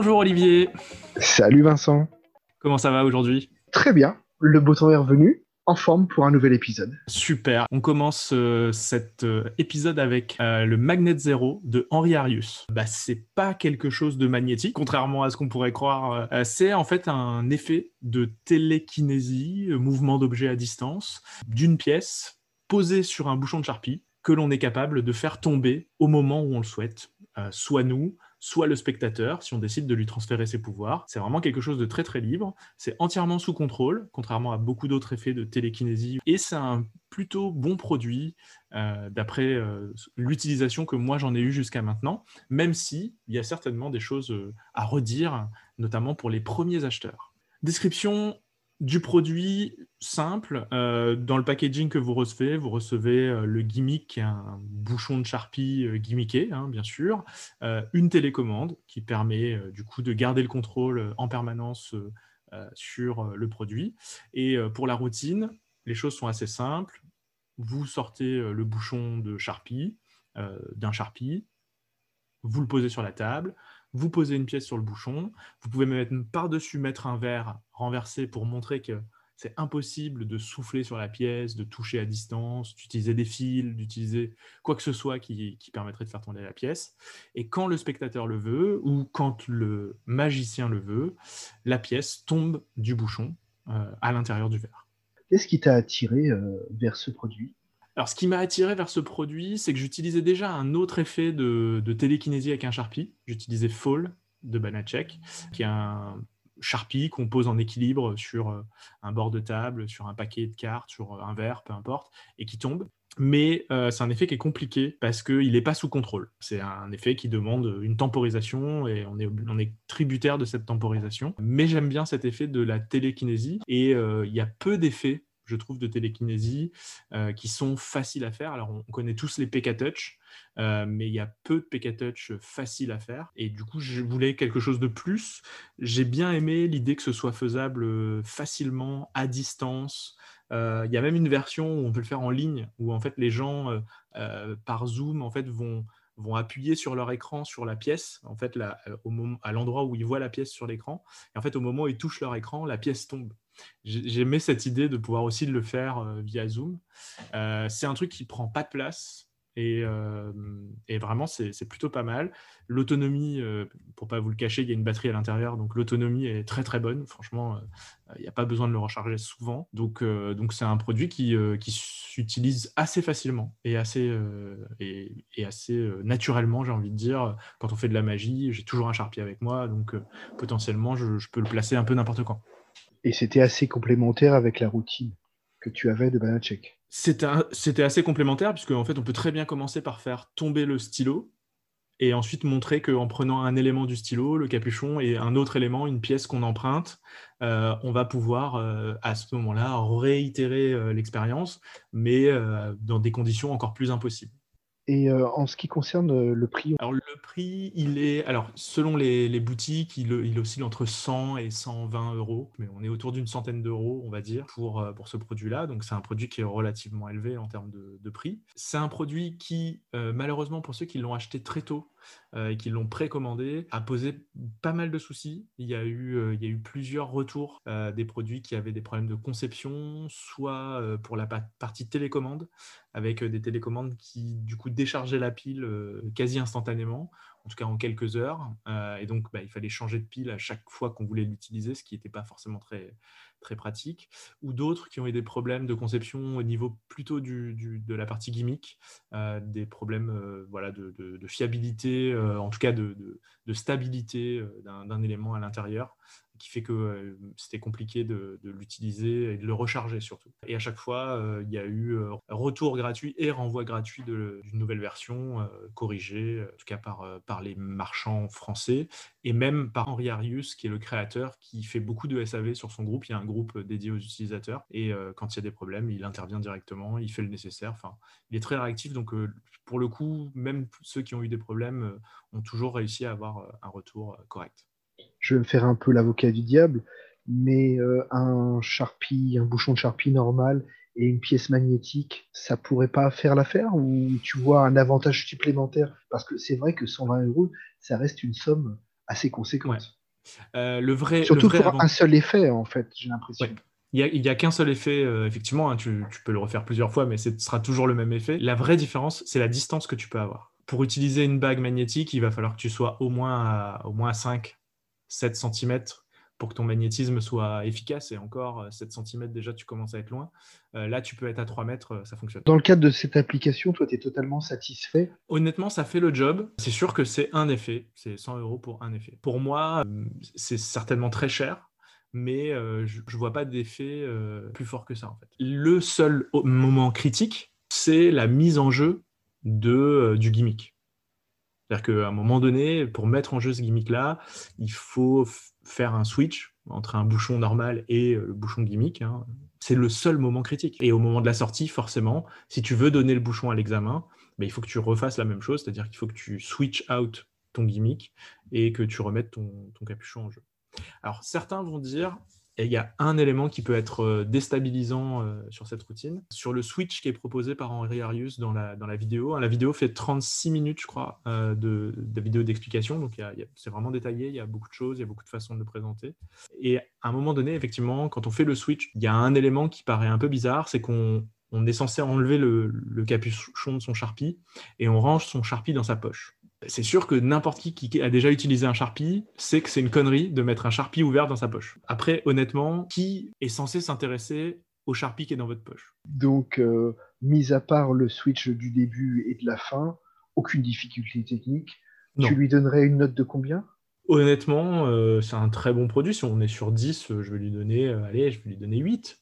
Bonjour Olivier. Salut Vincent. Comment ça va aujourd'hui? Très bien. Le beau temps est revenu en forme pour un nouvel épisode. Super. On commence euh, cet euh, épisode avec euh, le Magnet Zero de Henri Arius. Bah, c'est pas quelque chose de magnétique, contrairement à ce qu'on pourrait croire. c'est en fait un effet de télékinésie, mouvement d'objet à distance, d'une pièce posée sur un bouchon de charpie que l'on est capable de faire tomber au moment où on le souhaite. soit nous, soit le spectateur, si on décide de lui transférer ses pouvoirs. C'est vraiment quelque chose de très très libre. C'est entièrement sous contrôle, contrairement à beaucoup d'autres effets de télékinésie. Et c'est un plutôt bon produit euh, d'après euh, l'utilisation que moi j'en ai eu jusqu'à maintenant, même si il y a certainement des choses euh, à redire, notamment pour les premiers acheteurs. Description du produit simple. Euh, dans le packaging que vous recevez, vous recevez euh, le gimmick, un bouchon de Sharpie euh, gimmické, hein, bien sûr, une télécommande qui permet du coup de garder le contrôle en permanence sur le produit. Et pour la routine, les choses sont assez simples. Vous sortez le bouchon de Sharpie, d'un Sharpie, vous le posez sur la table, vous posez une pièce sur le bouchon, vous pouvez par-dessus mettre un verre renversé pour montrer que c'est impossible de souffler sur la pièce, de toucher à distance, d'utiliser des fils, d'utiliser quoi que ce soit qui, permettrait de faire tomber la pièce. Et quand le spectateur le veut, ou quand le magicien le veut, la pièce tombe du bouchon euh, à l'intérieur du verre. Qu'est-ce qui t'a attiré euh, vers ce produit? Alors, ce qui m'a attiré vers ce produit, c'est que j'utilisais déjà un autre effet de, télékinésie avec un Sharpie. J'utilisais Fall de Banachek, qui est un Sharpie qu'on pose en équilibre sur euh, un bord de table, sur un paquet de cartes, sur un verre, peu importe, et qui tombe. Mais euh, c'est un effet qui est compliqué parce qu'il n'est pas sous contrôle. C'est un effet qui demande une temporisation et on est, tributaire de cette temporisation. Mais j'aime bien cet effet de la télékinésie et euh, il y a peu d'effets je trouve, de télékinésie euh, qui sont faciles à faire. Alors, on, connaît tous les PK Touch, euh, mais il y a peu de PK Touch faciles à faire. Et du coup, je voulais quelque chose de plus. J'ai bien aimé l'idée que ce soit faisable euh, facilement, à distance. Il y a même une version où on peut le faire en ligne, où en fait les gens, par Zoom, en fait, vont vont appuyer sur leur écran sur la pièce, en fait, au moment, à l'endroit où ils voient la pièce sur l'écran. Et en fait, au moment où ils touchent leur écran, la pièce tombe. J'aimais cette idée de pouvoir aussi le faire euh, via Zoom. Euh, c'est un truc qui prend pas de place et, euh, vraiment c'est plutôt pas mal. L'autonomie, pour pas vous le cacher, il y a une batterie à l'intérieur, donc l'autonomie est très très bonne. Franchement, il n'y a pas besoin de le recharger souvent. Donc c'est un produit qui, s'utilise assez facilement et assez et, assez naturellement, j'ai envie de dire. Quand on fait de la magie, j'ai toujours un Sharpie avec moi, donc potentiellement je peux le placer un peu n'importe quand. Et c'était assez complémentaire avec la routine que tu avais de Banachek. C'était assez complémentaire, puisque en fait, on peut très bien commencer par faire tomber le stylo et ensuite montrer qu'en prenant un élément du stylo, le capuchon, et un autre élément, une pièce qu'on emprunte, euh, on va pouvoir euh, à ce moment-là réitérer euh, l'expérience, mais dans des conditions encore plus impossibles. Et euh, en ce qui concerne euh, le prix Alors le prix, il est, alors selon les, boutiques, il, il, oscille entre 100 et 120 euros, mais on est autour d'une centaine d'euros, on va dire, pour, euh, pour ce produit-là. Donc c'est un produit qui est relativement élevé en termes de, prix. C'est un produit qui, malheureusement pour ceux qui l'ont acheté très tôt, et qui l'ont précommandé, a posé pas mal de soucis. Il y a eu, il y a eu plusieurs retours des produits qui avaient des problèmes de conception, soit pour la partie télécommande, avec des télécommandes qui du coup déchargeaient la pile quasi instantanément, en tout cas en quelques heures. et donc bah, il fallait changer de pile à chaque fois qu'on voulait l'utiliser, ce qui n'était pas forcément très, très pratique, ou d'autres qui ont eu des problèmes de conception au niveau plutôt du, de la partie gimmick, des problèmes voilà, de, de, fiabilité, en tout cas de, de stabilité d'un élément à l'intérieur qui fait que euh, c'était compliqué de, l'utiliser et de le recharger surtout. Et à chaque fois, euh, il y a eu euh, retour gratuit et renvoi gratuit d'une nouvelle version corrigée, en tout cas par, les marchands français et même par Henri Arius, qui est le créateur, qui fait beaucoup de SAV sur son groupe. Il y a un groupe dédié aux utilisateurs et quand il y a des problèmes, il intervient directement, il fait le nécessaire. Il est très réactif, donc pour le coup, même ceux qui ont eu des problèmes ont toujours réussi à avoir un retour correct je vais me faire un peu l'avocat du diable, mais euh, un Sharpie, un bouchon de Sharpie normal et une pièce magnétique, ça pourrait pas faire l'affaire ou tu vois un avantage supplémentaire? Parce que c'est vrai que 120 euros, ça reste une somme assez conséquente. le vrai, Surtout le pour un seul effet, en fait, j'ai l'impression. Il n'y a, qu'un seul effet, effectivement, hein, tu, tu, peux le refaire plusieurs fois, mais ce sera toujours le même effet. La vraie différence, c'est la distance que tu peux avoir. Pour utiliser une bague magnétique, il va falloir que tu sois au moins à, au moins à 5, 7 cm pour que ton magnétisme soit efficace. Et encore, 7 euh, cm, déjà, tu commences à être loin. Euh, là, tu peux être à 3 mètres, euh, ça fonctionne. Dans le cadre de cette application, toi, tu es totalement satisfait? Honnêtement, ça fait le job. C'est sûr que c'est un effet. C'est 100 euros pour un effet. Pour moi, c'est certainement très cher. Mais je ne vois pas d'effet plus fort que ça, en fait. Le seul moment critique, c'est la mise en jeu de, du gimmick. C'est-à-dire qu'à un moment donné, pour mettre en jeu ce gimmick-là, il faut faire un switch entre un bouchon normal et euh, le bouchon gimmick. Hein. C'est le seul moment critique. Et au moment de la sortie, forcément, si tu veux donner le bouchon à l'examen, ben, il faut que tu refasses la même chose, c'est-à-dire qu'il faut que tu switch out ton gimmick et que tu remettes ton, ton capuchon en jeu. Alors certains vont dire, et il y a un élément qui peut être euh, déstabilisant euh, sur cette routine. Sur le switch qui est proposé par Henri Arius dans la, dans la vidéo, hein, la vidéo fait 36 minutes, je crois, euh, de, vidéo d'explication. Donc, c'est vraiment détaillé, il y a beaucoup de choses, il y a beaucoup de façons de le présenter. Et à un moment donné, effectivement, quand on fait le switch, il y a un élément qui paraît un peu bizarre, c'est qu'on on est censé enlever le, le capuchon de son Sharpie et on range son Sharpie dans sa poche c'est sûr que n'importe qui qui a déjà utilisé un Sharpie sait que c'est une connerie de mettre un Sharpie ouvert dans sa poche. Après, honnêtement, qui est censé s'intéresser au Sharpie qui est dans votre poche? Donc, euh, mis à part le switch du début et de la fin, aucune difficulté technique. Tu lui donnerais une note de combien? Honnêtement, euh, c'est un très bon produit. Si on est sur 10, euh, je vais lui donner, allez, je vais lui donner 8.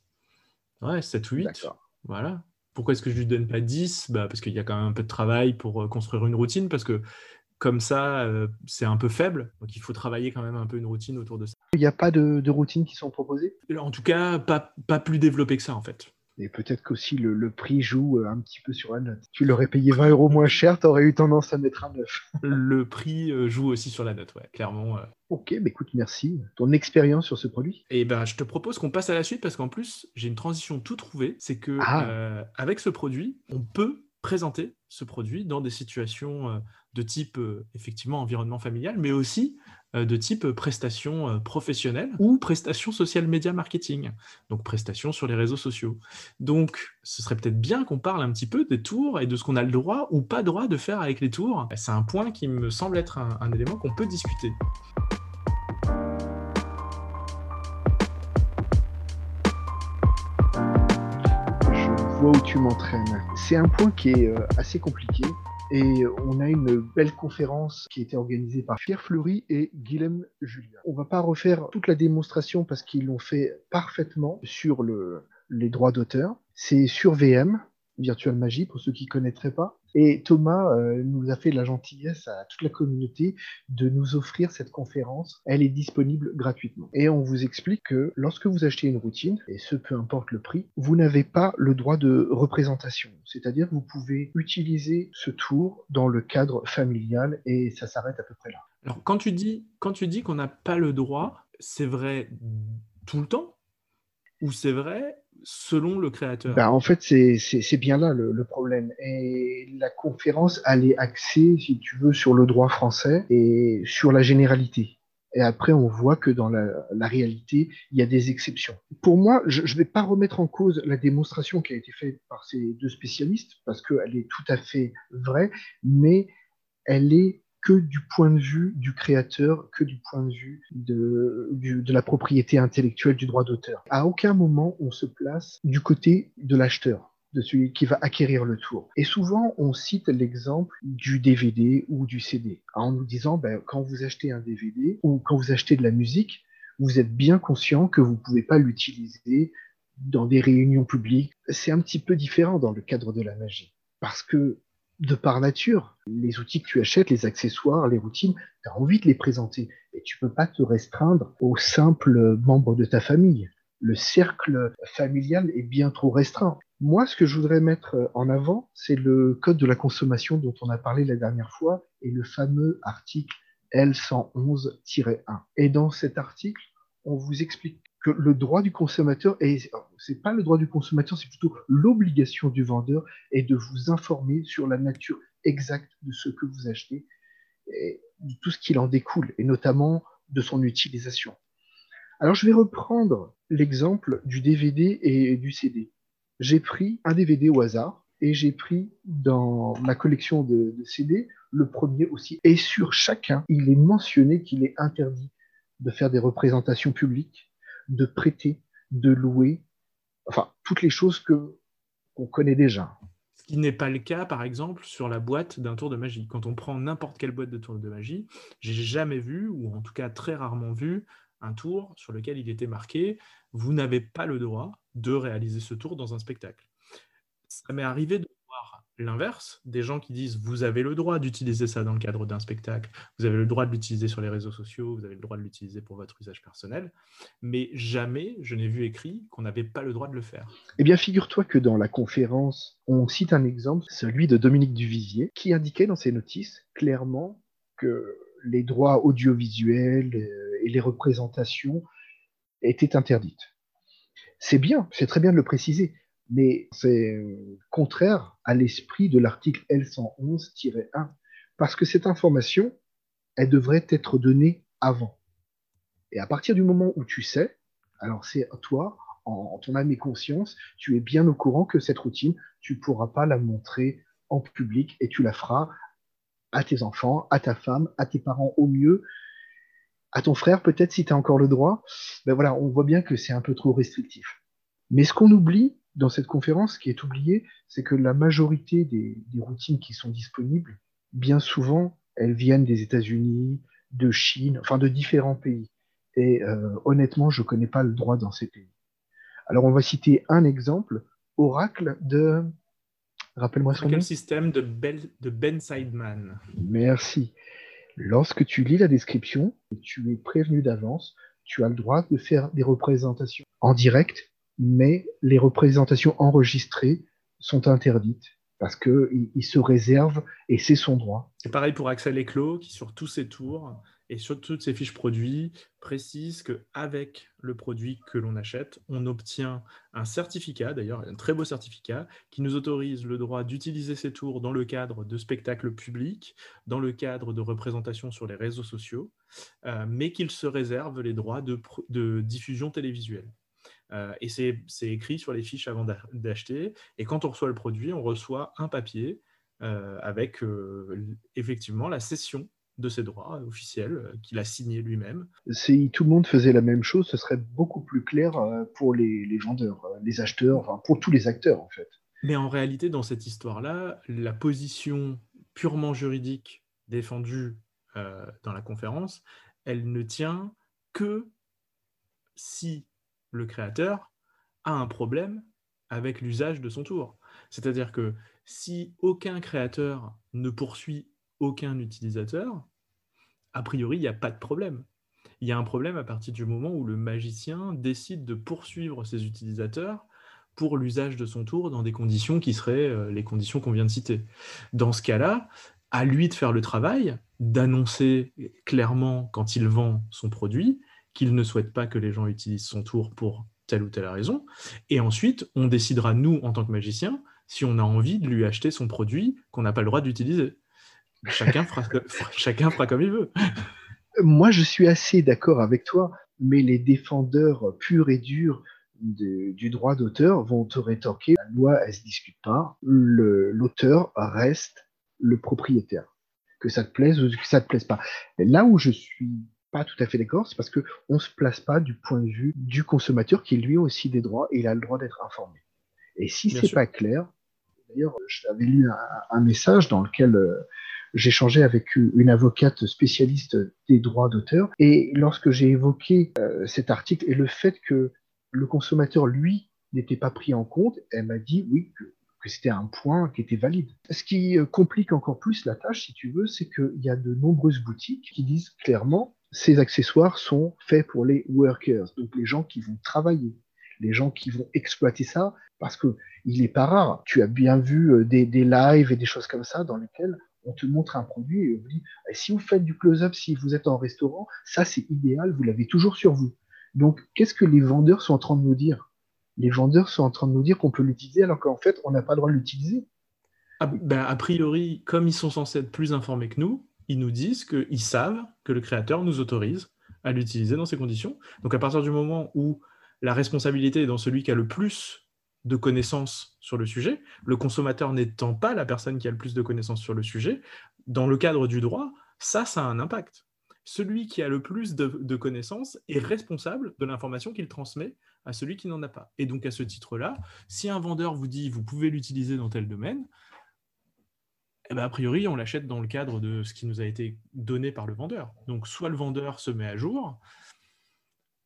Ouais, 7 ou 8. Voilà. Pourquoi est-ce que je lui donne pas 10 bah, Parce qu'il y a quand même un peu de travail pour euh, construire une routine, parce que comme ça, euh, c'est un peu faible. Donc il faut travailler quand même un peu une routine autour de ça. Il n'y a pas de, de routines qui sont proposées? En tout cas, pas, pas plus développé que ça en fait. Et peut-être qu'aussi le, le, prix joue euh, un petit peu sur la note. Tu l'aurais payé 20 euros moins cher, tu aurais eu tendance à mettre un 9. le prix euh, joue aussi sur la note, ouais, clairement. Euh. Ok, bah écoute, merci. Ton expérience sur ce produit? Et eh ben, je te propose qu'on passe à la suite parce qu'en plus, j'ai une transition tout trouvée. C'est que ah. avec ce produit, on peut présenter ce produit dans des situations de type effectivement environnement familial, mais aussi de type prestation euh, professionnelle ou prestation social media marketing, donc prestation sur les réseaux sociaux. Donc, ce serait peut-être bien qu'on parle un petit peu des tours et de ce qu'on a le droit ou pas droit de faire avec les tours. C'est un point qui me semble être un, élément qu'on peut discuter. Je vois où tu m'entraînes. C'est un point qui est euh, assez compliqué et on a une belle conférence qui a été organisée par Pierre Fleury et Guillaume Julien. On va pas refaire toute la démonstration parce qu'ils l'ont fait parfaitement sur le, les droits d'auteur. C'est sur VM, Virtual Magie, pour ceux qui ne connaîtraient pas. Et Thomas euh, nous a fait la gentillesse à toute la communauté de nous offrir cette conférence. Elle est disponible gratuitement. Et on vous explique que lorsque vous achetez une routine, et ce peu importe le prix, vous n'avez pas le droit de représentation. C'est-à-dire que vous pouvez utiliser ce tour dans le cadre familial et ça s'arrête à peu près là. Alors quand tu dis, quand tu dis qu'on n'a pas le droit, c'est vrai tout le temps? Ou c'est vrai selon le créateur ben, En fait, c'est bien là le, problème. Et la conférence, elle est axée, si tu veux, sur le droit français et sur la généralité. Et après, on voit que dans la, réalité, il y a des exceptions. Pour moi, je ne vais pas remettre en cause la démonstration qui a été faite par ces deux spécialistes, parce qu'elle est tout à fait vraie, mais elle est que du point de vue du créateur, que du point de vue de, la propriété intellectuelle du droit d'auteur. À aucun moment on se place du côté de l'acheteur de celui qui va acquérir le tour. Et souvent, on cite l'exemple du DVD ou du CD, en nous disant, ben, quand vous achetez un DVD ou quand vous achetez de la musique, vous êtes bien conscient que vous ne pouvez pas l'utiliser dans des réunions publiques. C'est un petit peu différent dans le cadre de la magie. Parce que de par nature. Les outils que tu achètes, les accessoires, les routines, tu as envie de les présenter. Et tu peux pas te restreindre aux simples membres de ta famille. Le cercle familial est bien trop restreint. Moi, ce que je voudrais mettre en avant, c'est le code de la consommation dont on a parlé la dernière fois et le fameux article L111-1. Et dans cet article, on vous explique que le droit du consommateur, et c'est pas le droit du consommateur, c'est plutôt l'obligation du vendeur, est de vous informer sur la nature exacte de ce que vous achetez. Et de tout ce qu'il en découle, et notamment de son utilisation. Alors je vais reprendre l'exemple du DVD et du CD. J'ai pris un DVD au hasard et j'ai pris dans ma collection de, CD le premier aussi. Et sur chacun, il est mentionné qu'il est interdit de faire des représentations publiques, de prêter, de louer, enfin toutes les choses que qu'on connaît déjà. Ce qui n'est pas le cas, par exemple, sur la boîte d'un tour de magie. Quand on prend n'importe quelle boîte de tour de magie, j'ai jamais vu, ou en tout cas très rarement vu, un tour sur lequel il était marqué vous n'avez pas le droit de réaliser ce tour dans un spectacle. Ça m'est arrivé l'inverse, des gens qui disent vous avez le droit d'utiliser ça dans le cadre d'un spectacle, vous avez le droit de l'utiliser sur les réseaux sociaux, vous avez le droit de l'utiliser pour votre usage personnel, mais jamais je n'ai vu écrit qu'on n'avait pas le droit de le faire. Eh bien, figure-toi que dans la conférence, on cite un exemple, celui de Dominique Duvivier, qui indiquait dans ses notices clairement que les droits audiovisuels euh, et les représentations étaient interdites. C'est bien, c'est très bien de le préciser, mais c'est euh, contraire à l'esprit de l'article L111-1, parce que cette information, elle devrait être donnée avant. Et à partir du moment où tu sais, alors c'est toi, en ton âme et conscience, tu es bien au courant que cette routine, tu ne pourras pas la montrer en public et tu la feras à tes enfants, à ta femme, à tes parents au mieux, à ton frère peut-être si tu as encore le droit. Ben voilà, on voit bien que c'est un peu trop restrictif. Mais ce qu'on oublie dans cette conférence, ce qui est oublié, c'est que la majorité des, routines qui sont disponibles, bien souvent, elles viennent des États-Unis, de Chine, enfin de différents pays. Et euh, honnêtement, je ne connais pas le droit dans ces pays. Alors on va citer un exemple, Oracle de Rappelle-moi son nom. système de, de Ben Sideman? Merci. Lorsque tu lis la description, tu es prévenu d'avance, tu as le droit de faire des représentations en direct, mais les représentations enregistrées sont interdites parce qu'il il se réserve et c'est son droit. C'est pareil pour Axel Eclos qui, sur tous ses tours, et sur toutes ces fiches produits précise qu'avec le produit que l'on achète, on obtient un certificat, d'ailleurs un très beau certificat, qui nous autorise le droit d'utiliser ces tours dans le cadre de spectacles publics, dans le cadre de représentations sur les réseaux sociaux, euh, mais qu'il se réserve les droits de, diffusion télévisuelle. Euh, et c'est écrit sur les fiches avant d'acheter. Et quand on reçoit le produit, on reçoit un papier euh, avec effectivement la cession de ses droits officiels euh, qu'il a signé lui-même. Si tout le monde faisait la même chose, ce serait beaucoup plus clair euh, pour les, vendeurs, euh, les acheteurs, enfin pour tous les acteurs en fait. Mais en réalité, dans cette histoire-là, la position purement juridique défendue dans la conférence, elle ne tient que si le créateur a un problème avec l'usage de son tour. C'est-à-dire que si aucun créateur ne poursuit aucun utilisateur, a priori, il n'y a pas de problème. Il y a un problème à partir du moment où le magicien décide de poursuivre ses utilisateurs pour l'usage de son tour dans des conditions qui seraient euh, les conditions qu'on vient de citer. Dans ce cas-là, à lui de faire le travail, d'annoncer clairement quand il vend son produit qu'il ne souhaite pas que les gens utilisent son tour pour telle ou telle raison. Et ensuite, on décidera, nous, en tant que magicien, si on a envie de lui acheter son produit qu'on n'a pas le droit d'utiliser. Chacun fera, comme il veut. Moi, je suis assez d'accord avec toi, mais les défendeurs purs et durs du droit d'auteur vont te rétorquer la loi, elle se discute pas. L'auteur reste le propriétaire. Que ça te plaise ou que ça te plaise pas. là où je suis pas tout à fait d'accord, c'est parce que on se place pas du point de vue du consommateur qui lui a aussi des droits et il a le droit d'être informé. Et si c'est pas clair, d'ailleurs, j'avais lu un, message dans lequel euh, changé avec une avocate spécialiste des droits d'auteur. Et lorsque j'ai évoqué euh, cet article et le fait que le consommateur, lui, n'était pas pris en compte, elle m'a dit oui, que, c'était un point qui était valide. Ce qui euh, complique encore plus la tâche, si tu veux, c'est qu'il y a de nombreuses boutiques qui disent clairement ces accessoires sont faits pour les workers, donc les gens qui vont travailler, les gens qui vont exploiter ça, parce que il n'est pas rare. Tu as bien vu euh, des, lives et des choses comme ça dans lesquelles on te montre un produit et on dit eh, si vous faites du close-up, si vous êtes en restaurant, ça c'est idéal, vous l'avez toujours sur vous. Donc, qu'est-ce que les vendeurs sont en train de nous dire? Les vendeurs sont en train de nous dire qu'on peut l'utiliser alors qu'en fait, on n'a pas le droit de l'utiliser. Ah, ben, a priori, comme ils sont censés être plus informés que nous, ils nous disent qu'ils savent que le créateur nous autorise à l'utiliser dans ces conditions. Donc à partir du moment où la responsabilité est dans celui qui a le plus de connaissances sur le sujet, le consommateur n'étant pas la personne qui a le plus de connaissances sur le sujet, dans le cadre du droit, ça, ça a un impact. Celui qui a le plus de, connaissances est responsable de l'information qu'il transmet à celui qui n'en a pas. Et donc à ce titre-là, si un vendeur vous dit vous pouvez l'utiliser dans tel domaine, eh ben, a priori, on l'achète dans le cadre de ce qui nous a été donné par le vendeur. Donc, soit le vendeur se met à jour.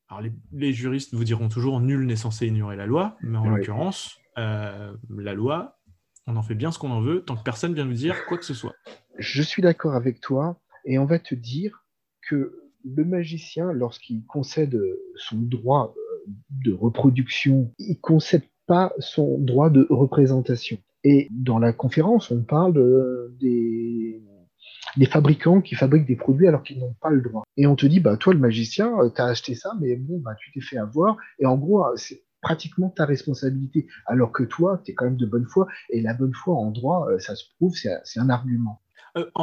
Alors, les, juristes vous diront toujours nul n'est censé ignorer la loi, mais en l'occurrence, euh, la loi, on en fait bien ce qu'on en veut tant que personne vient nous dire quoi que ce soit. Je suis d'accord avec toi, et on va te dire que le magicien, lorsqu'il concède son droit euh, de reproduction, il ne concède pas son droit de représentation. Et dans la conférence, on parle des, fabricants qui fabriquent des produits alors qu'ils n'ont pas le droit. Et on te dit, bah, toi, le magicien, euh, tu as acheté ça, mais bon, bah, tu t'es fait avoir. Et en gros, euh, c'est pratiquement ta responsabilité. Alors que toi, tu es quand même de bonne foi. Et la bonne foi en droit, euh, ça se prouve, c'est un argument.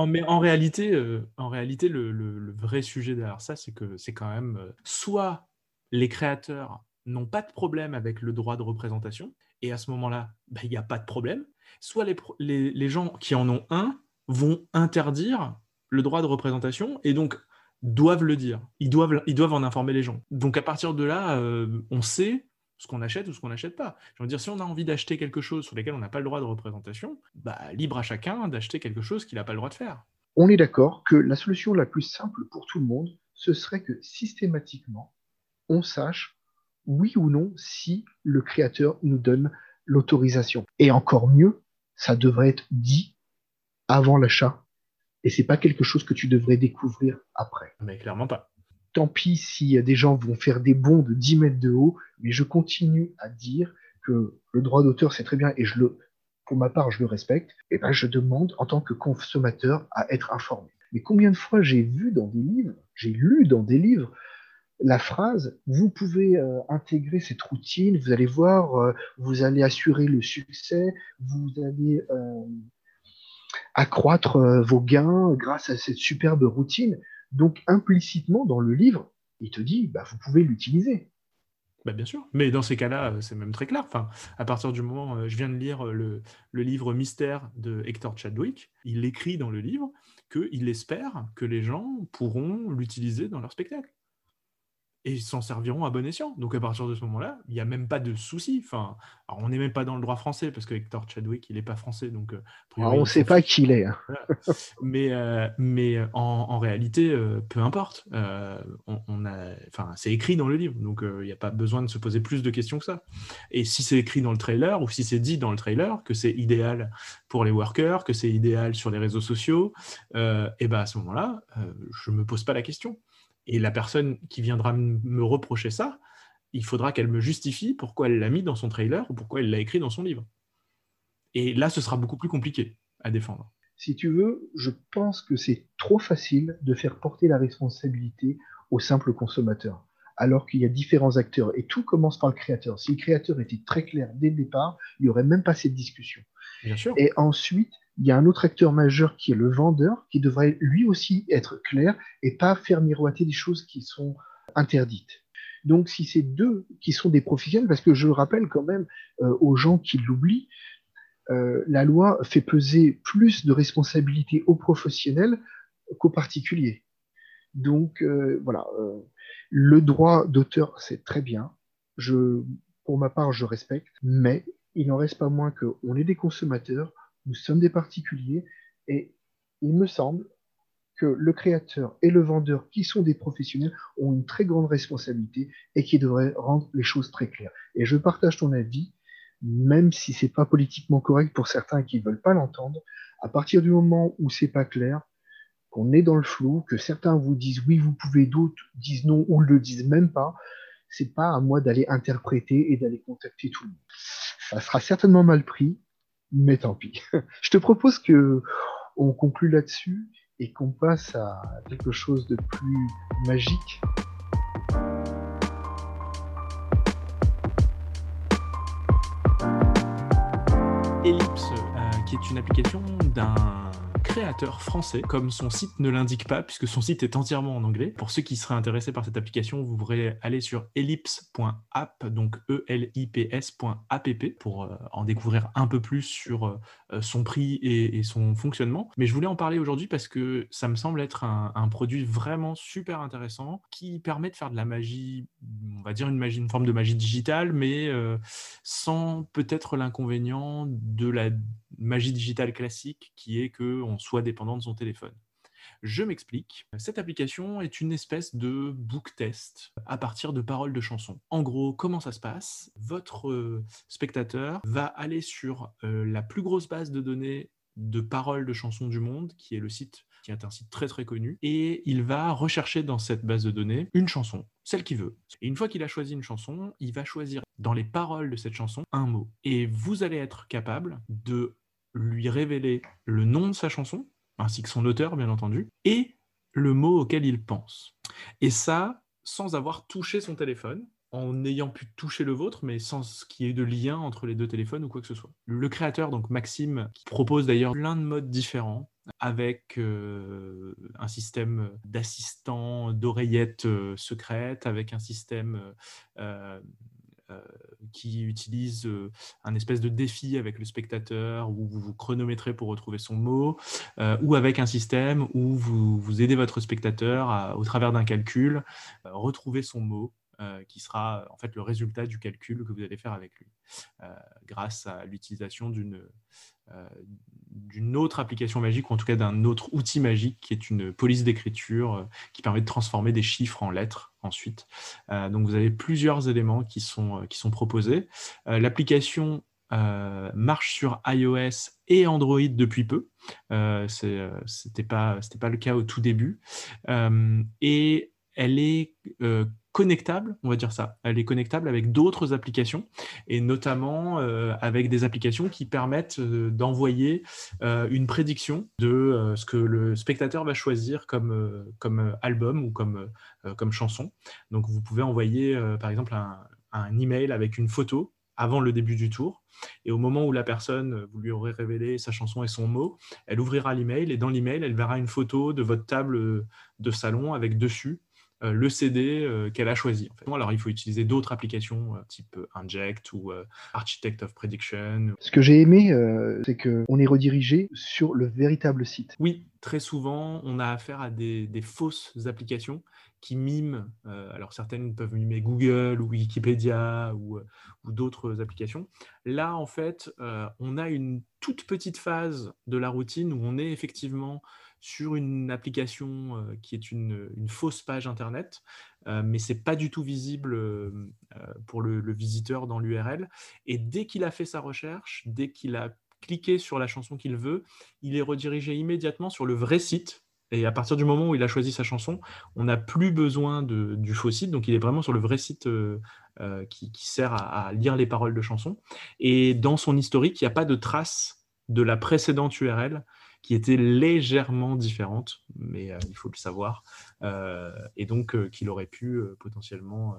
mais en réalité, en réalité le, vrai sujet derrière ça, c'est que c'est quand même soit les créateurs n'ont pas de problème avec le droit de représentation, et à ce moment-là, bah, il n'y a pas de problème. Soit les, gens qui en ont un vont interdire le droit de représentation et donc doivent le dire. Ils doivent, ils doivent en informer les gens. Donc à partir de là, euh, on sait ce qu'on achète ou ce qu'on n'achète pas. Je veux dire, si on a envie d'acheter quelque chose sur lequel on n'a pas le droit de représentation, bah, libre à chacun d'acheter quelque chose qu'il n'a pas le droit de faire. On est d'accord que la solution la plus simple pour tout le monde, ce serait que systématiquement, on sache oui ou non si le créateur nous donne l'autorisation. Et encore mieux, ça devrait être dit avant l'achat. Et c'est pas quelque chose que tu devrais découvrir après. Mais clairement pas. Tant pis si des gens vont faire des bons de 10 mètres de haut, mais je continue à dire que le droit d'auteur, c'est très bien, et je le, pour ma part, je le respecte, et ben, je demande, en tant que consommateur, à être informé. Mais combien de fois j'ai vu dans des livres, j'ai lu dans des livres, la phrase, vous pouvez euh, intégrer cette routine, vous allez voir, euh, vous allez assurer le succès, vous allez euh, accroître vos gains grâce à cette superbe routine. Donc implicitement dans le livre, il te dit, bah, vous pouvez l'utiliser. Bah bien sûr, mais dans ces cas-là, c'est même très clair. Enfin, à partir du moment, je viens de lire le, le livre Mystère de Hector Chadwick, il écrit dans le livre qu'il espère que les gens pourront l'utiliser dans leur spectacle et s'en serviront à bon escient. Donc à partir de ce moment-là, il n'y a même pas de souci. Enfin, on n'est même pas dans le droit français parce que Hector Chadwick, il n'est pas français, donc euh, on ne sait pas qui il est. Hein. Mais, euh, mais euh, en, réalité, peu importe. on, a, enfin, c'est écrit dans le livre, donc il n'y a pas besoin de se poser plus de questions que ça. Et si c'est écrit dans le trailer ou si c'est dit dans le trailer que c'est idéal pour les workers, que c'est idéal sur les réseaux sociaux, et ben à ce moment-là, je me pose pas la question. Et la personne qui viendra me reprocher ça, il faudra qu'elle me justifie pourquoi elle l'a mis dans son trailer ou pourquoi elle l'a écrit dans son livre. Et là, ce sera beaucoup plus compliqué à défendre. Si tu veux, je pense que c'est trop facile de faire porter la responsabilité au simple consommateur, alors qu'il y a différents acteurs. Et tout commence par le créateur. Si le créateur était très clair dès le départ, il n'y aurait même pas cette discussion. Bien sûr. Et ensuite, il y a un autre acteur majeur qui est le vendeur, qui devrait lui aussi être clair et pas faire miroiter des choses qui sont interdites. Donc, si c'est deux qui sont des professionnels, parce que je rappelle quand même euh, aux gens qui l'oublient, euh, la loi fait peser plus de responsabilités aux professionnels qu'aux particuliers. Donc, euh, voilà, le droit d'auteur, c'est très bien. Pour ma part, je respecte, mais il n'en reste pas moins qu'on est des consommateurs, nous sommes des particuliers et il me semble que le créateur et le vendeur, qui sont des professionnels, ont une très grande responsabilité et qui devraient rendre les choses très claires. Et je partage ton avis, même si c'est pas politiquement correct pour certains qui ne veulent pas l'entendre, à partir du moment où c'est pas clair, qu'on est dans le flou, que certains vous disent oui, vous pouvez, d'autres disent non ou le disent même pas, c'est pas à moi d'aller interpréter et d'aller contacter tout le monde. Ça sera certainement mal pris, mais tant pis. Je te propose que on conclue là-dessus et qu'on passe à quelque chose de plus magique. Ellipse, euh, qui est une application d'un français, comme son site ne l'indique pas, puisque son site est entièrement en anglais. Pour ceux qui seraient intéressés par cette application, vous pourrez aller sur ellipse.app, donc e-l-i-p-s.app, pour euh, en découvrir un peu plus sur euh, son prix et, son fonctionnement. Mais je voulais en parler aujourd'hui parce que ça me semble être un, produit vraiment super intéressant qui permet de faire de la magie, on va dire une, forme de magie digitale, mais euh, sans peut-être l'inconvénient de la magie digitale classique qui est qu'on soit dépendant de son téléphone. Je m'explique. Cette application est une espèce de book test à partir de paroles de chansons. En gros, comment ça se passe? Votre euh, spectateur va aller sur euh, la plus grosse base de données de paroles de chansons du monde, qui est le site, qui est un site très très connu, et il va rechercher dans cette base de données une chanson, celle qu'il veut. Et une fois qu'il a choisi une chanson, il va choisir dans les paroles de cette chanson un mot. Et vous allez être capable de lui révéler le nom de sa chanson, ainsi que son auteur, bien entendu, et le mot auquel il pense. Et ça, sans avoir touché son téléphone, en ayant pu toucher le vôtre, mais sans qu'il y ait de lien entre les deux téléphones ou quoi que ce soit. Le créateur, donc Maxime, propose d'ailleurs plein de modes différents, avec euh, un système d'assistant, d'oreillettes euh, secrètes, avec un système euh, qui utilise euh, un espèce de défi avec le spectateur où vous vous chronométrez pour retrouver son mot, euh, ou avec un système où vous, vous aidez votre spectateur au travers d'un calcul, retrouver son mot. qui sera en fait le résultat du calcul que vous allez faire avec lui, grâce à l'utilisation d'une d'une autre application magique, ou en tout cas d'un autre outil magique qui est une police d'écriture euh, qui permet de transformer des chiffres en lettres ensuite. Euh, donc vous avez plusieurs éléments qui sont, euh, proposés. L'application marche sur iOS et Android depuis peu. Ce n'était pas, pas le cas au tout début. et elle est connectable, on va dire ça. Elle est connectable avec d'autres applications et notamment euh, avec des applications qui permettent euh, d'envoyer euh, une prédiction de ce que le spectateur va choisir comme, comme album ou comme, comme chanson. Donc vous pouvez envoyer par exemple un, un email avec une photo avant le début du tour. Et au moment où la personne, vous lui aurez révélé sa chanson et son mot, elle ouvrira l'email et dans l'email, elle verra une photo de votre table de salon avec dessus le CD euh, qu'elle a choisi. Alors, il faut utiliser d'autres applications euh, type Inject ou Architect of Prediction. Ce que j'ai aimé, c'est qu'on est redirigé sur le véritable site. Oui, très souvent, on a affaire à des, fausses applications qui miment, alors certaines peuvent mimer Google ou Wikipédia ou, ou d'autres applications. Là, en fait, on a une toute petite phase de la routine où on est effectivement sur une application euh, qui est une, fausse page Internet, euh, mais ce n'est pas du tout visible euh, pour le, visiteur dans l'URL. Et dès qu'il a fait sa recherche, dès qu'il a cliqué sur la chanson qu'il veut, il est redirigé immédiatement sur le vrai site. Et à partir du moment où il a choisi sa chanson, on n'a plus besoin du faux site, donc il est vraiment sur le vrai site qui, sert à, lire les paroles de chanson. Et dans son historique, il n'y a pas de trace de la précédente URL qui était légèrement différente, mais euh, il faut le savoir, euh, et donc euh, qu'il aurait pu potentiellement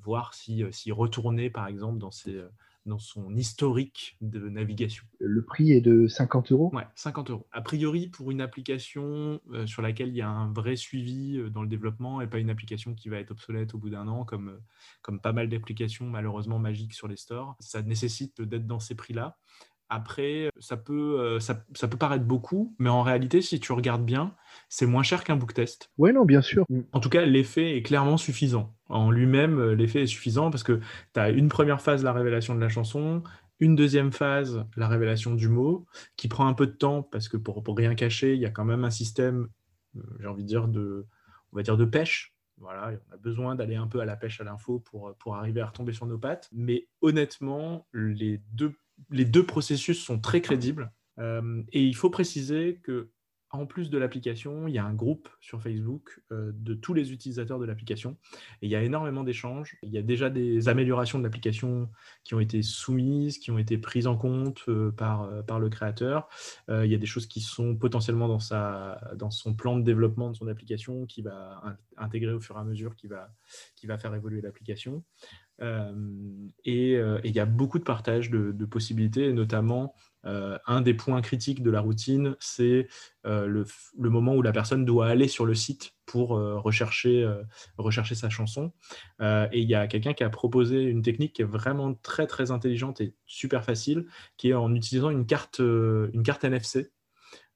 voir si, retournait par exemple dans, ses, dans son historique de navigation. Le prix est de 50 euros? Ouais, 50 euros. A priori, pour une application sur laquelle il y a un vrai suivi dans le développement et pas une application qui va être obsolète au bout d'un an, comme, comme pas mal d'applications malheureusement magiques sur les stores, ça nécessite d'être dans ces prix-là. Après, ça peut, euh, ça, peut paraître beaucoup, mais en réalité, si tu regardes bien, c'est moins cher qu'un book test. Oui, non, bien sûr. En tout cas, l'effet est clairement suffisant. En lui-même, euh, l'effet est suffisant parce que tu as une première phase, la révélation de la chanson, une deuxième phase, la révélation du mot, qui prend un peu de temps parce que pour, pour rien cacher, il y a quand même un système, euh, j'ai envie de dire, de, on va dire de pêche. Voilà, on a besoin d'aller un peu à la pêche à l'info pour, pour arriver à retomber sur nos pattes. Mais honnêtement, les deux les deux processus sont très crédibles. Euh, et il faut préciser que en plus de l'application, il y a un groupe sur Facebook euh, de tous les utilisateurs de l'application. Et il y a énormément d'échanges. Il y a déjà des améliorations de l'application qui ont été soumises, qui ont été prises en compte euh, par, par le créateur. il y a des choses qui sont potentiellement dans, sa, dans son plan de développement de son application qui va intégrer au fur et à mesure, qui va, qui va faire évoluer l'application. Euh, et il y a beaucoup de partage de, possibilités, notamment euh, un des points critiques de la routine, c'est euh, le, moment où la personne doit aller sur le site pour euh, rechercher, rechercher sa chanson. et il y a quelqu'un qui a proposé une technique qui est vraiment très très intelligente et super facile, qui est en utilisant une carte, une carte NFC.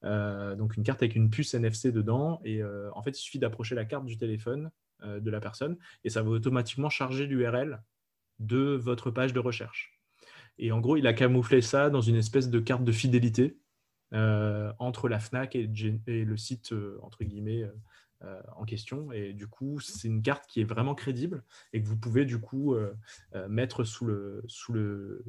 donc une carte avec une puce NFC dedans. Et en fait, il suffit d'approcher la carte du téléphone de la personne et ça va automatiquement charger l'URL de votre page de recherche. Et en gros, il a camouflé ça dans une espèce de carte de fidélité euh, entre la FNAC et, le site, euh, entre guillemets, euh, en question. Et du coup, c'est une carte qui est vraiment crédible et que vous pouvez du coup euh, euh, mettre sous le, sous, le,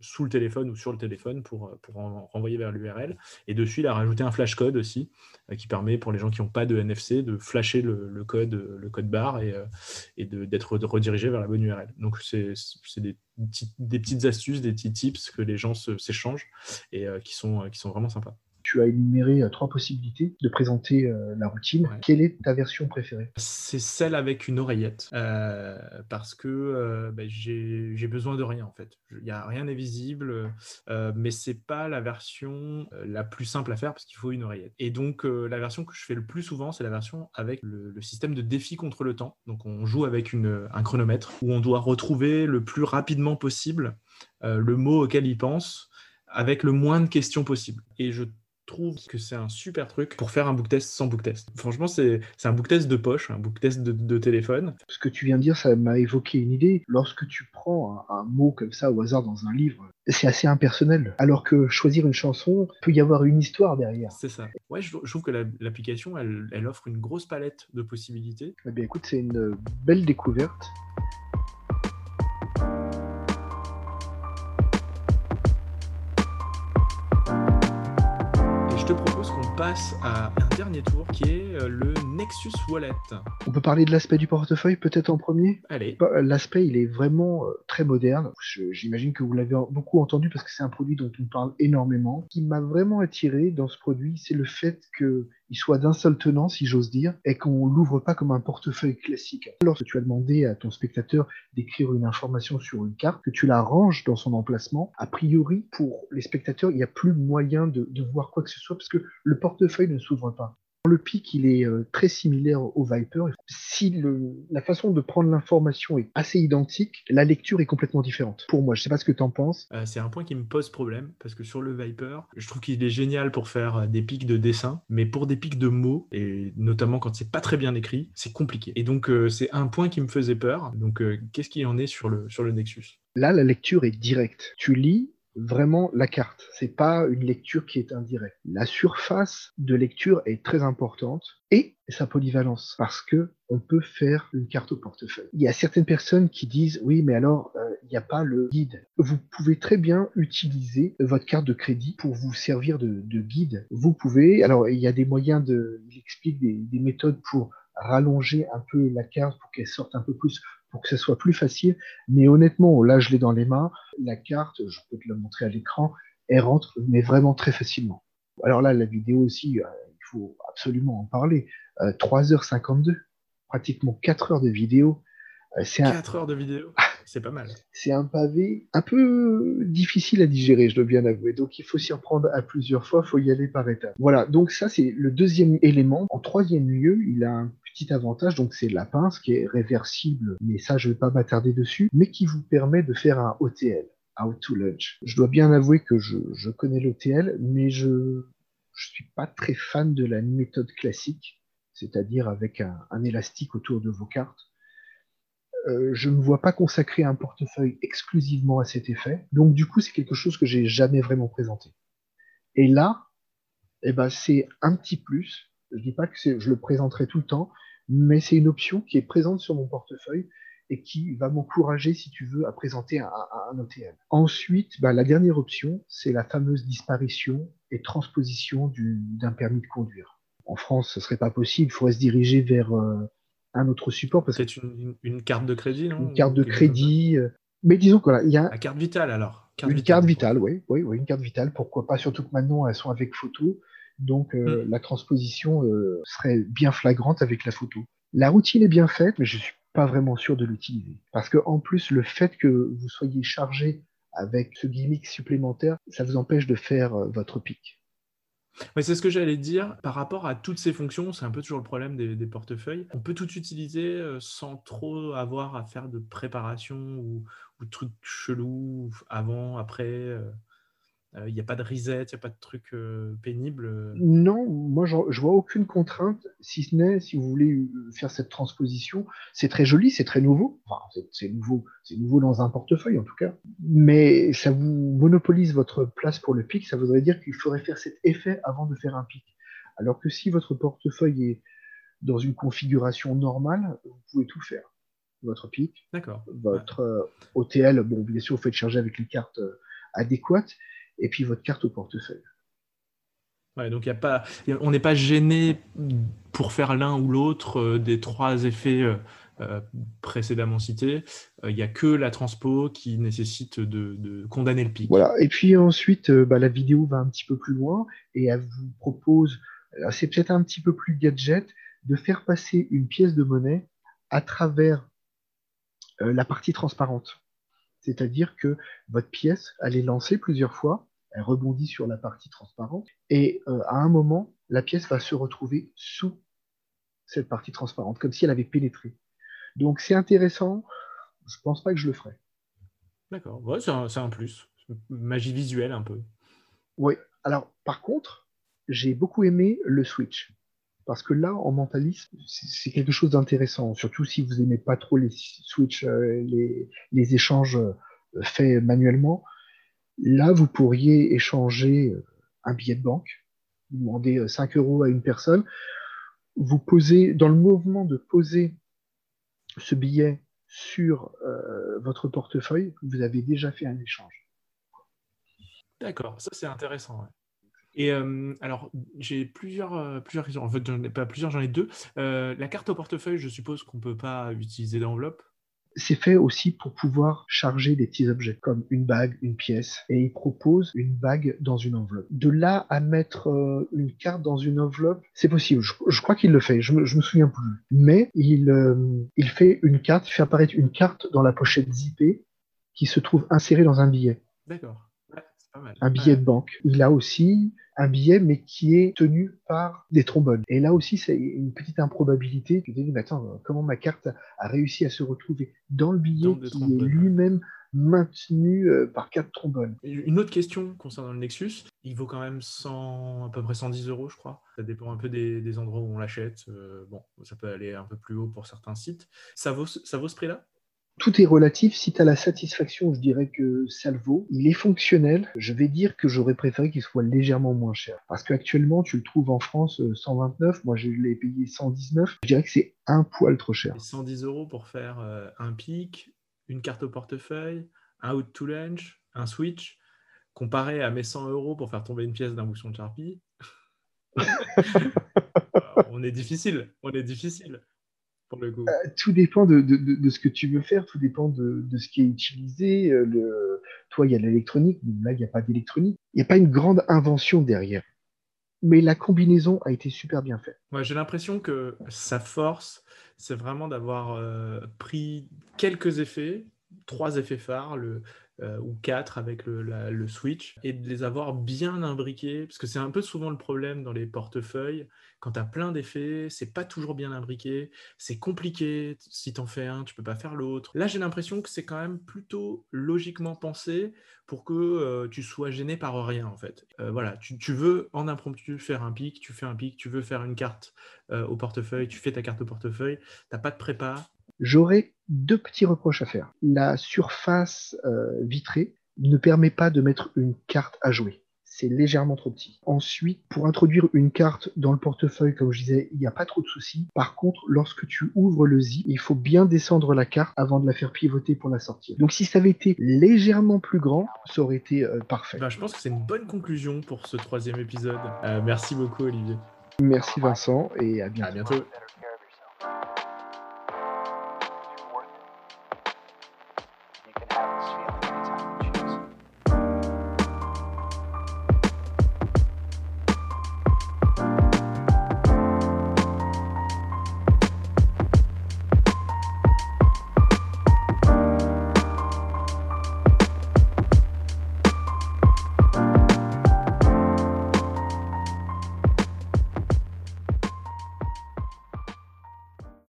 sous le téléphone ou sur le téléphone pour, pour en renvoyer vers l'URL. Et dessus, il a rajouté un flash code aussi qui permet pour les gens qui n'ont pas de NFC de flasher le, code, le code barre et, et d'être redirigé vers la bonne URL. Donc, c'est des, des petites astuces, des petits tips que les gens s'échangent et qui, sont, qui sont vraiment sympas tu as énuméré euh, trois possibilités de présenter euh, la routine. Quelle est ta version préférée? C'est celle avec une oreillette, euh, parce que ben, j'ai besoin de rien en fait. Il n'y a rien n'est visible, mais c'est pas la version la plus simple à faire parce qu'il faut une oreillette. Et donc la version que je fais le plus souvent, c'est la version avec le, système de défi contre le temps. Donc on joue avec une, un chronomètre où on doit retrouver le plus rapidement possible le mot auquel il pense avec le moins de questions possible. Et je trouve que c'est un super truc pour faire un book test sans book test. Franchement, c'est un book test de poche, un book test de, téléphone. Ce que tu viens de dire, ça m'a évoqué une idée. Lorsque tu prends un, mot comme ça au hasard dans un livre, c'est assez impersonnel. Alors que choisir une chanson, peut y avoir une histoire derrière. C'est ça. Ouais, je, trouve que l'application, elle, elle, offre une grosse palette de possibilités. Eh bien, écoute, c'est une belle découverte. Passe à dernier tour qui est euh, le Nexus Wallet. On peut parler de l'aspect du portefeuille peut-être en premier? Allez. Bah, l'aspect, il est vraiment euh, très moderne. J'imagine que vous l'avez beaucoup entendu parce que c'est un produit dont on parle énormément. Ce qui m'a vraiment attiré dans ce produit, c'est le fait que il soit d'un seul tenant, si j'ose dire, et qu'on l'ouvre pas comme un portefeuille classique. Lorsque tu as demandé à ton spectateur d'écrire une information sur une carte, que tu la ranges dans son emplacement, a priori, pour les spectateurs, il n'y a plus moyen de, de voir quoi que ce soit parce que le portefeuille ne s'ouvre pas. Le pic, il est euh, très similaire au Viper. Si la façon de prendre l'information est assez identique, la lecture est complètement différente. Pour moi, je ne sais pas ce que tu en penses. Euh, c'est un point qui me pose problème parce que sur le Viper, je trouve qu'il est génial pour faire euh, des pics de dessin, mais pour des pics de mots et notamment quand c'est pas très bien écrit, c'est compliqué. Et donc c'est un point qui me faisait peur. Donc qu'est-ce qu'il en est sur le sur le Nexus? Là, la lecture est directe. Tu lis vraiment la carte. C'est pas une lecture qui est indirecte. La surface de lecture est très importante et sa polyvalence parce que on peut faire une carte au portefeuille. Il y a certaines personnes qui disent oui, mais alors euh, il n'y a pas le guide. Vous pouvez très bien utiliser votre carte de crédit pour vous servir de, guide. Vous pouvez. Alors il y a des moyens de. Il explique des méthodes pour rallonger un peu la carte pour qu'elle sorte un peu plus pour que ce soit plus facile. Mais honnêtement, là, je l'ai dans les mains. La carte, je peux te la montrer à l'écran, elle rentre, mais vraiment très facilement. Alors là, la vidéo aussi, euh, il faut absolument en parler. 3h52, euh, pratiquement 4 heures de vidéo. C'est 4 heures de vidéo c'est pas mal. C'est un pavé un peu difficile à digérer, je dois bien avouer. Donc il faut s'y reprendre à plusieurs fois, il faut y aller par étapes. Voilà, donc ça c'est le deuxième élément. En troisième lieu, il a un petit avantage, donc c'est la pince qui est réversible, mais ça je ne vais pas m'attarder dessus, mais qui vous permet de faire un OTL, Out to Lunch. Je dois bien avouer que je, connais l'OTL, mais je ne suis pas très fan de la méthode classique, c'est-à-dire avec un, élastique autour de vos cartes. Euh, je ne me vois pas consacrer un portefeuille exclusivement à cet effet, donc du coup c'est quelque chose que j'ai jamais vraiment présenté. Et là, eh ben, c'est un petit plus je dis pas que je le présenterai tout le temps, mais c'est une option qui est présente sur mon portefeuille et qui va m'encourager, si tu veux, à présenter un, un OTM. Ensuite, bah, la dernière option, c'est la fameuse disparition et transposition d'un permis de conduire. En France, ce serait pas possible, il faudrait se diriger vers euh, un autre support. C'est une, une, carte de crédit, non? Une carte de crédit. Euh, mais disons que là, il y a. La carte vitale alors. une carte vitale, oui, oui, oui, une carte vitale. Pourquoi pas? Surtout que maintenant, elles sont avec photo. Donc euh, mm. la transposition euh, serait bien flagrante avec la photo. La routine est bien faite, mais je suis pas vraiment sûr de l'utiliser. Parce que en plus, le fait que vous soyez chargé avec ce gimmick supplémentaire, ça vous empêche de faire euh, votre pic. Oui, c'est ce que j'allais dire. Par rapport à toutes ces fonctions, c'est un peu toujours le problème des, portefeuilles. On peut tout utiliser euh, sans trop avoir à faire de préparation ou, ou de trucs chelous avant, après. Euh. Il n'y a pas de reset, il n'y a pas de truc euh, pénible euh. Non, moi je, ne vois aucune contrainte, si ce n'est si vous voulez faire cette transposition. C'est très joli, c'est très nouveau. Enfin, c'est nouveau, c'est nouveau dans un portefeuille en tout cas. Mais ça vous monopolise votre place pour le pic. Ça voudrait dire qu'il faudrait faire cet effet avant de faire un pic. Alors que si votre portefeuille est dans une configuration normale, vous pouvez tout faire. Votre pic, votre OTL, bon, bien sûr, vous faites charger avec les cartes adéquates, et puis votre carte au portefeuille. donc y a pas, on n'est pas gêné pour faire l'un ou l'autre euh, des trois effets euh, euh, précédemment cités. Il n'y a que la transpo qui nécessite de, condamner le pic. Voilà. Et puis ensuite, bah, la vidéo va un petit peu plus loin et elle vous propose, c'est peut-être un petit peu plus gadget, de faire passer une pièce de monnaie à travers la partie transparente. C'est-à-dire que votre pièce, elle est lancée plusieurs fois elle rebondit sur la partie transparente, et euh, à un moment, la pièce va se retrouver sous cette partie transparente, comme si elle avait pénétré. Donc c'est intéressant, je pense pas que je le ferai. D'accord, ouais, c'est un, plus. Magie visuelle un peu. Oui, alors par contre, j'ai beaucoup aimé le switch. Parce que là, en mentalisme, c'est quelque chose d'intéressant, surtout si vous n'aimez pas trop les switch, euh, les, les, échanges euh, faits manuellement. Là, vous pourriez échanger euh, un billet de banque, vous demandez 5 euh, euros à une personne, vous posez, dans le mouvement de poser ce billet sur euh, votre portefeuille, vous avez déjà fait un échange. D'accord, ça c'est intéressant. Et alors, j'ai plusieurs, plusieurs questions. En fait, pas plusieurs, j'en ai deux. la carte au portefeuille, je suppose qu'on ne peut pas utiliser d'enveloppe? C'est fait aussi pour pouvoir charger des petits objets comme une bague, une pièce, et il propose une bague dans une enveloppe. De là à mettre euh, une carte dans une enveloppe, c'est possible. Je, crois qu'il le fait, je me, me souviens plus. Mais il, euh, il fait une carte, fait apparaître une carte dans la pochette zippée qui se trouve insérée dans un billet. D'accord. Un billet de banque. Il a aussi un billet, mais qui est tenu par des trombones. Et là aussi, c'est une petite improbabilité. Tu te dis, mais attends, comment ma carte a réussi à se retrouver dans le billet qui est lui-même maintenu euh, par quatre trombones? Une autre question concernant le Nexus, il vaut quand même 100, à peu près 110 euros, je crois. Ça dépend un peu des, endroits où on l'achète. Euh, bon, ça peut aller un peu plus haut pour certains sites. Ça vaut, ça vaut ce prix-là? Tout est relatif. Si tu as la satisfaction, je dirais que ça le vaut. Il est fonctionnel. Je vais dire que j'aurais préféré qu'il soit légèrement moins cher. Parce qu'actuellement, tu le trouves en France 129. Euh, Moi, je l'ai payé 119. Je dirais que c'est un poil trop cher. 110 euros pour faire euh, un pic, une carte au portefeuille, un out to lunch, un switch, comparé à mes 100 euros pour faire tomber une pièce d'un bouchon de Sharpie. on est difficile. On est difficile. Euh, tout dépend de, ce que tu veux faire, tout dépend de, ce qui est utilisé. Euh, le... Toi, il y a l'électronique, là, il n'y a pas d'électronique. Il n'y a pas une grande invention derrière. Mais la combinaison a été super bien faite. J'ai l'impression que sa force, c'est vraiment d'avoir euh, pris quelques effets, trois effets phares, le, euh, ou quatre avec le, Switch, et de les avoir bien imbriqués, parce que c'est un peu souvent le problème dans les portefeuilles, quand tu as plein d'effets, c'est pas toujours bien imbriqué, c'est compliqué, si tu en fais un, tu peux pas faire l'autre. Là, j'ai l'impression que c'est quand même plutôt logiquement pensé pour que euh, tu sois gêné par rien, en fait. Euh, voilà, tu, tu, veux en impromptu faire un pic, tu fais un pic, tu veux faire une carte au portefeuille, tu fais ta carte au portefeuille, t'as pas de prépa, J'aurais deux petits reproches à faire. La surface euh, vitrée ne permet pas de mettre une carte à jouer. C'est légèrement trop petit. Ensuite, pour introduire une carte dans le portefeuille, comme je disais, il n'y a pas trop de soucis. Par contre, lorsque tu ouvres le zip, il faut bien descendre la carte avant de la faire pivoter pour la sortir. Donc si ça avait été légèrement plus grand, ça aurait été euh, parfait. Ben, je pense que c'est une bonne conclusion pour ce troisième épisode. Euh, merci beaucoup Olivier. Merci Vincent et À bientôt.